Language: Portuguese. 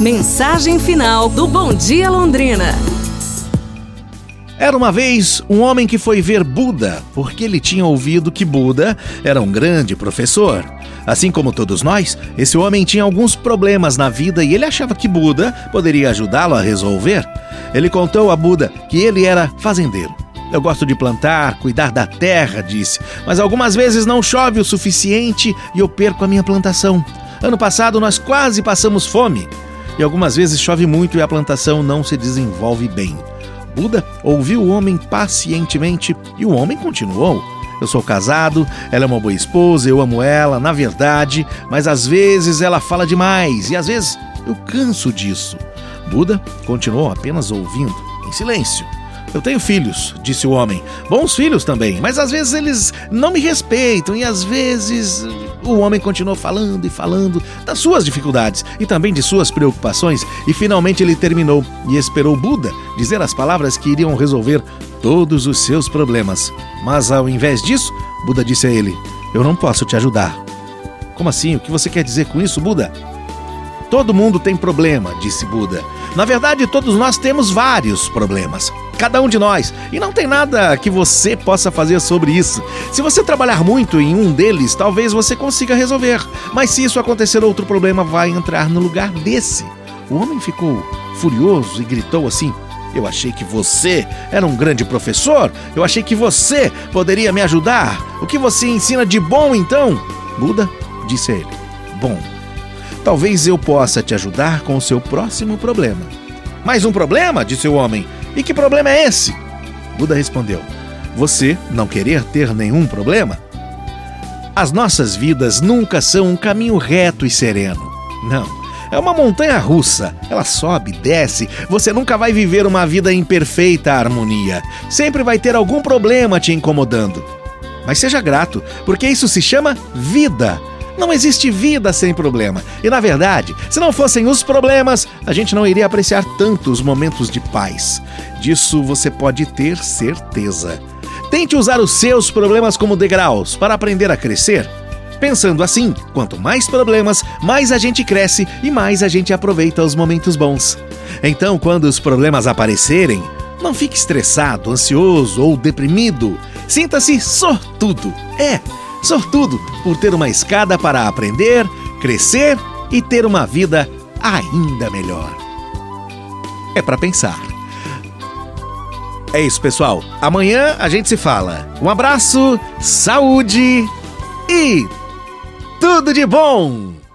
Mensagem final do Bom Dia Londrina. Era uma vez um homem que foi ver Buda, porque ele tinha ouvido que Buda era um grande professor. Assim como todos nós, esse homem tinha alguns problemas na vida e ele achava que Buda poderia ajudá-lo a resolver. Ele contou a Buda que ele era fazendeiro. Eu gosto de plantar, cuidar da terra, disse, mas algumas vezes não chove o suficiente e eu perco a minha plantação. Ano passado nós quase passamos fome. E algumas vezes chove muito e a plantação não se desenvolve bem. Buda ouviu o homem pacientemente e o homem continuou. Eu sou casado, ela é uma boa esposa, eu amo ela, na verdade, mas às vezes ela fala demais e às vezes eu canso disso. Buda continuou apenas ouvindo, em silêncio. Eu tenho filhos, disse o homem. Bons filhos também, mas às vezes eles não me respeitam e às vezes o homem continuou falando e falando das suas dificuldades e também de suas preocupações e finalmente ele terminou e esperou Buda dizer as palavras que iriam resolver todos os seus problemas. Mas ao invés disso, Buda disse a ele: Eu não posso te ajudar. Como assim? O que você quer dizer com isso, Buda? Todo mundo tem problema, disse Buda. Na verdade, todos nós temos vários problemas cada um de nós. E não tem nada que você possa fazer sobre isso. Se você trabalhar muito em um deles, talvez você consiga resolver. Mas se isso acontecer, outro problema vai entrar no lugar desse. O homem ficou furioso e gritou assim: Eu achei que você era um grande professor. Eu achei que você poderia me ajudar. O que você ensina de bom então? Buda disse a ele: Bom, talvez eu possa te ajudar com o seu próximo problema. Mais um problema? disse o homem. E que problema é esse? Buda respondeu: Você não querer ter nenhum problema? As nossas vidas nunca são um caminho reto e sereno. Não. É uma montanha russa. Ela sobe, desce. Você nunca vai viver uma vida em perfeita harmonia. Sempre vai ter algum problema te incomodando. Mas seja grato, porque isso se chama vida. Não existe vida sem problema. E na verdade, se não fossem os problemas, a gente não iria apreciar tanto os momentos de paz. Disso você pode ter certeza. Tente usar os seus problemas como degraus para aprender a crescer. Pensando assim, quanto mais problemas, mais a gente cresce e mais a gente aproveita os momentos bons. Então, quando os problemas aparecerem, não fique estressado, ansioso ou deprimido. Sinta-se sortudo. É, sortudo por ter uma escada para aprender, crescer e ter uma vida ainda melhor. É para pensar. É isso, pessoal. Amanhã a gente se fala. Um abraço, saúde e tudo de bom!